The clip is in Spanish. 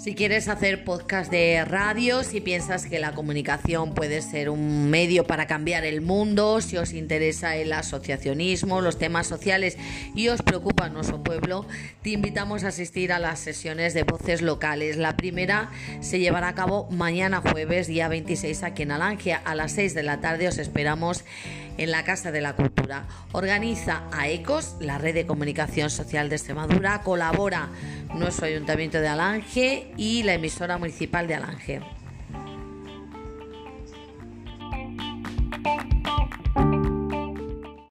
Si quieres hacer podcast de radio, si piensas que la comunicación puede ser un medio para cambiar el mundo, si os interesa el asociacionismo, los temas sociales y os preocupa nuestro pueblo, te invitamos a asistir a las sesiones de voces locales. La primera se llevará a cabo mañana jueves, día 26, aquí en Alangia. A las 6 de la tarde os esperamos en la Casa de la Cultura. Organiza a ECOS, la red de comunicación social de Extremadura, colabora nuestro Ayuntamiento de Alange y la emisora municipal de Alange.